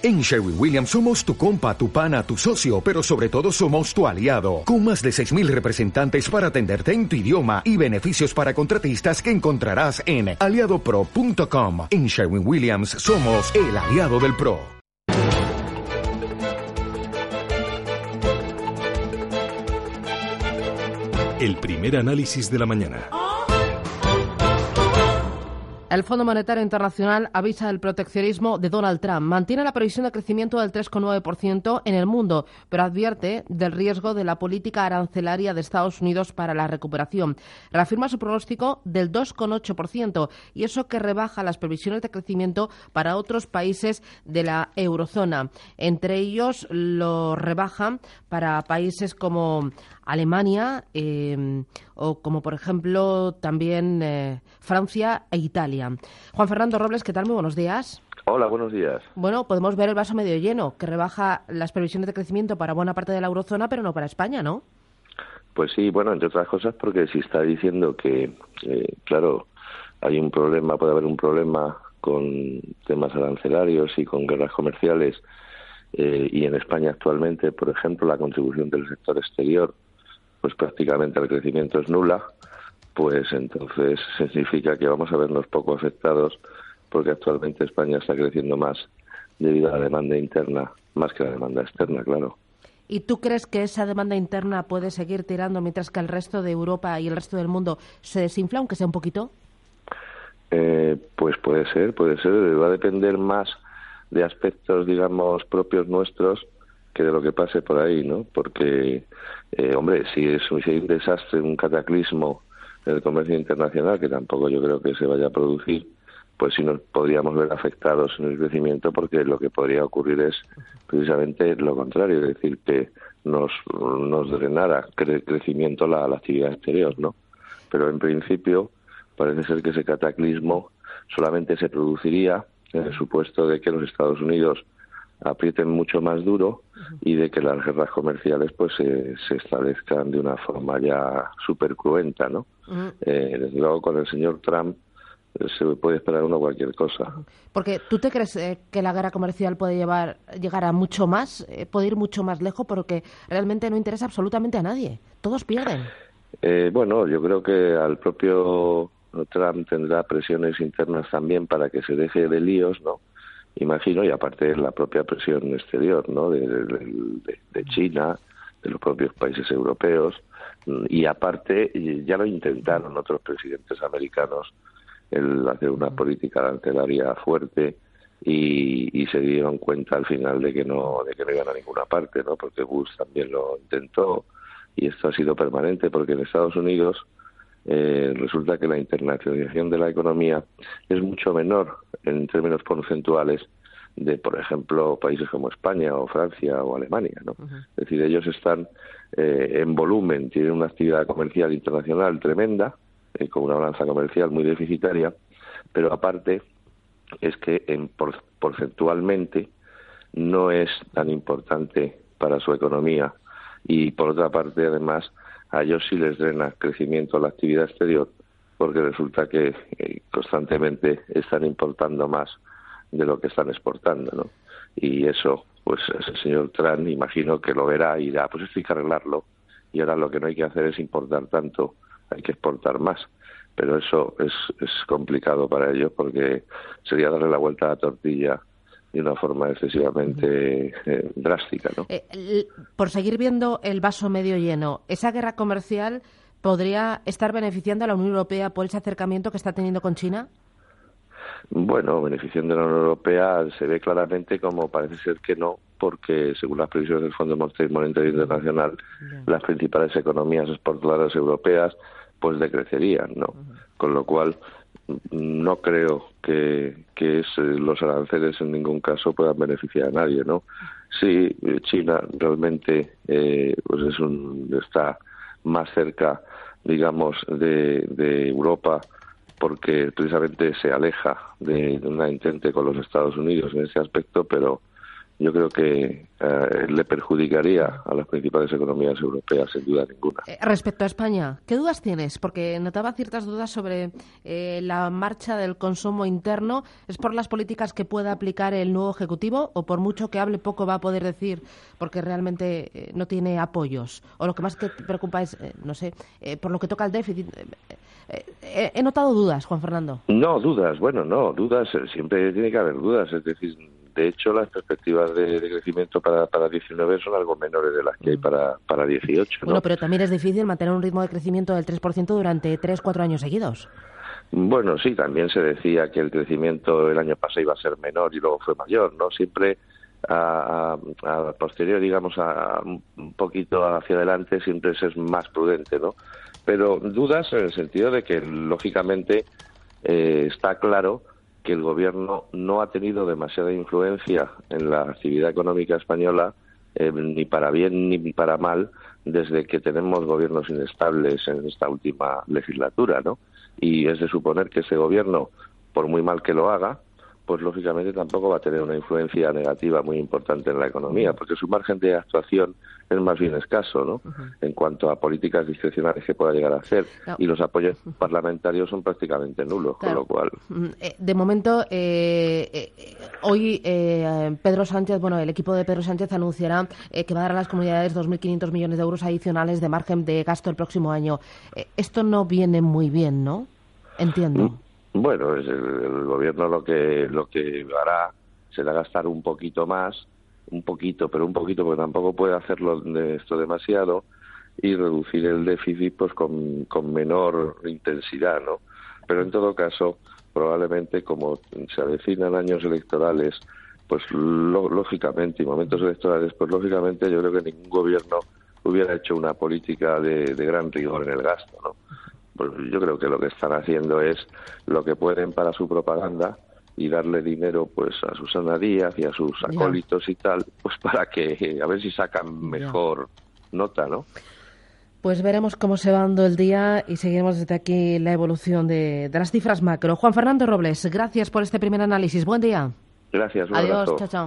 En Sherwin Williams somos tu compa, tu pana, tu socio, pero sobre todo somos tu aliado, con más de 6.000 representantes para atenderte en tu idioma y beneficios para contratistas que encontrarás en aliadopro.com. En Sherwin Williams somos el aliado del PRO. El primer análisis de la mañana. El Fondo Monetario Internacional avisa del proteccionismo de Donald Trump. Mantiene la previsión de crecimiento del 3,9% en el mundo, pero advierte del riesgo de la política arancelaria de Estados Unidos para la recuperación. Reafirma su pronóstico del 2,8% y eso que rebaja las previsiones de crecimiento para otros países de la eurozona. Entre ellos lo rebaja para países como Alemania eh, o como por ejemplo también eh, Francia e Italia. Juan Fernando Robles, ¿qué tal? Muy buenos días. Hola, buenos días. Bueno, podemos ver el vaso medio lleno, que rebaja las previsiones de crecimiento para buena parte de la eurozona, pero no para España, ¿no? Pues sí, bueno, entre otras cosas porque si está diciendo que, eh, claro, hay un problema, puede haber un problema con temas arancelarios y con guerras comerciales, y en España actualmente, por ejemplo, la contribución del sector exterior pues prácticamente el crecimiento es nula, pues entonces significa que vamos a vernos poco afectados porque actualmente España está creciendo más debido a la demanda interna más que la demanda externa, claro. ¿Y tú crees que esa demanda interna puede seguir tirando mientras que el resto de Europa y el resto del mundo se desinfla, aunque sea un poquito? Eh, pues puede ser, puede ser. Va a depender más de aspectos, digamos, propios nuestros que de lo que pase por ahí, ¿no? Porque, eh, hombre, si es si hay un desastre, un cataclismo el comercio internacional, que tampoco yo creo que se vaya a producir, pues sí nos podríamos ver afectados en el crecimiento porque lo que podría ocurrir es precisamente lo contrario, es decir, que nos, nos drenara crecimiento la, la actividad exterior, ¿no? Pero en principio parece ser que ese cataclismo solamente se produciría en el supuesto de que los Estados Unidos aprieten mucho más duro y de que las guerras comerciales pues se establezcan de una forma ya súper cruenta, ¿no? Eh, desde luego con el señor Trump eh, se puede esperar uno cualquier cosa. Porque tú te crees eh, que la guerra comercial puede llevar llegar a mucho más, eh, puede ir mucho más lejos porque realmente no interesa absolutamente a nadie. Todos pierden. bueno, yo creo que al propio Trump tendrá presiones internas también para que se deje de líos, ¿no? imagino, y aparte la propia presión exterior, ¿no? De, China, de los propios países europeos, y aparte ya lo intentaron otros presidentes americanos el hacer una política arancelaria fuerte y, se dieron cuenta al final de que no de que no iban a ninguna parte, ¿no? Porque Bush también lo intentó y esto ha sido permanente porque en Estados Unidos eh, resulta que la internacionalización de la economía es mucho menor en términos porcentuales de, por ejemplo, países como España o Francia o Alemania. ¿no? Es decir, ellos están eh, en volumen, tienen una actividad comercial internacional tremenda, eh, con una balanza comercial muy deficitaria, pero aparte es que en porcentualmente no es tan importante para su economía y por otra parte además a ellos sí les drena crecimiento a la actividad exterior porque resulta que eh, constantemente están importando más de lo que están exportando, ¿no? Y eso, pues ese señor Trump imagino que lo verá y dirá, pues esto hay que arreglarlo y ahora lo que no hay que hacer es importar tanto, hay que exportar más. Pero eso es, es complicado para ellos porque sería darle la vuelta a la tortilla de una forma excesivamente eh, drástica. ¿no? Eh, por seguir viendo el vaso medio lleno, ¿esa guerra comercial podría estar beneficiando a la Unión Europea por ese acercamiento que está teniendo con China? Bueno, beneficiando a la Unión Europea se ve claramente como parece ser que no, porque según las previsiones del Fondo Monetario Internacional, las principales economías exportadoras europeas pues decrecerían, ¿no? Con lo cual no creo que, que los aranceles en ningún caso puedan beneficiar a nadie, ¿no? Sí, China realmente eh, pues es un, está más cerca, digamos, de, de Europa porque precisamente se aleja de, una intente con los Estados Unidos en ese aspecto, pero yo creo que eh, le perjudicaría a las principales economías europeas, sin duda ninguna. Eh, respecto a España, ¿qué dudas tienes? Porque notaba ciertas dudas sobre eh, la marcha del consumo interno. ¿Es por las políticas que pueda aplicar el nuevo Ejecutivo o por mucho que hable poco va a poder decir porque realmente no tiene apoyos? ¿O lo que más te preocupa es, no sé, por lo que toca al déficit? He notado dudas, Juan Fernando. No, dudas, bueno, no, dudas, siempre tiene que haber dudas. Es decir, de hecho, las perspectivas de, crecimiento para, para 19 son algo menores de las que hay para, para 18. Bueno, pero también es difícil mantener un ritmo de crecimiento del 3% durante 3, 4 años seguidos. Bueno, sí, también se decía que el crecimiento el año pasado iba a ser menor y luego fue mayor, ¿no? Siempre a, a, posterior, digamos, a, un poquito hacia adelante, siempre es más prudente, ¿no? Pero dudas en el sentido de que, lógicamente, eh, está claro que el gobierno no ha tenido demasiada influencia en la actividad económica española, eh, ni para bien ni para mal, desde que tenemos gobiernos inestables en esta última legislatura, ¿no? Y es de suponer que ese gobierno, por muy mal que lo haga, pues lógicamente tampoco va a tener una influencia negativa muy importante en la economía, porque su margen de actuación es más bien escaso, ¿no? En cuanto a políticas discrecionales que pueda llegar a hacer. Y los apoyos parlamentarios son prácticamente nulos, con lo cual. Eh, de momento, eh, eh, hoy Pedro Sánchez, bueno, el equipo de Pedro Sánchez anunciará que va a dar a las comunidades 2.500 millones de euros adicionales de margen de gasto el próximo año. esto no viene muy bien, ¿no? Entiendo. Mm, bueno, el, el, gobierno lo que lo que hará será gastar un poquito más, un poquito, pero un poquito, porque tampoco puede hacerlo de esto demasiado y reducir el déficit pues con, con menor intensidad, ¿no? Pero en todo caso, probablemente como se avecinan años electorales, pues lógicamente y momentos electorales, pues lógicamente yo creo que ningún gobierno hubiera hecho una política de, de gran rigor en el gasto, ¿no? Pues yo creo que lo que están haciendo es lo que pueden para su propaganda y darle dinero pues a Susana Díaz y a sus acólitos y tal, pues para que a ver si sacan mejor nota, ¿no? Pues veremos cómo se va dando el día y seguiremos desde aquí la evolución de, las cifras macro. Juan Fernando Robles, gracias por este primer análisis. Buen día. Gracias. Adiós. Chao, chao.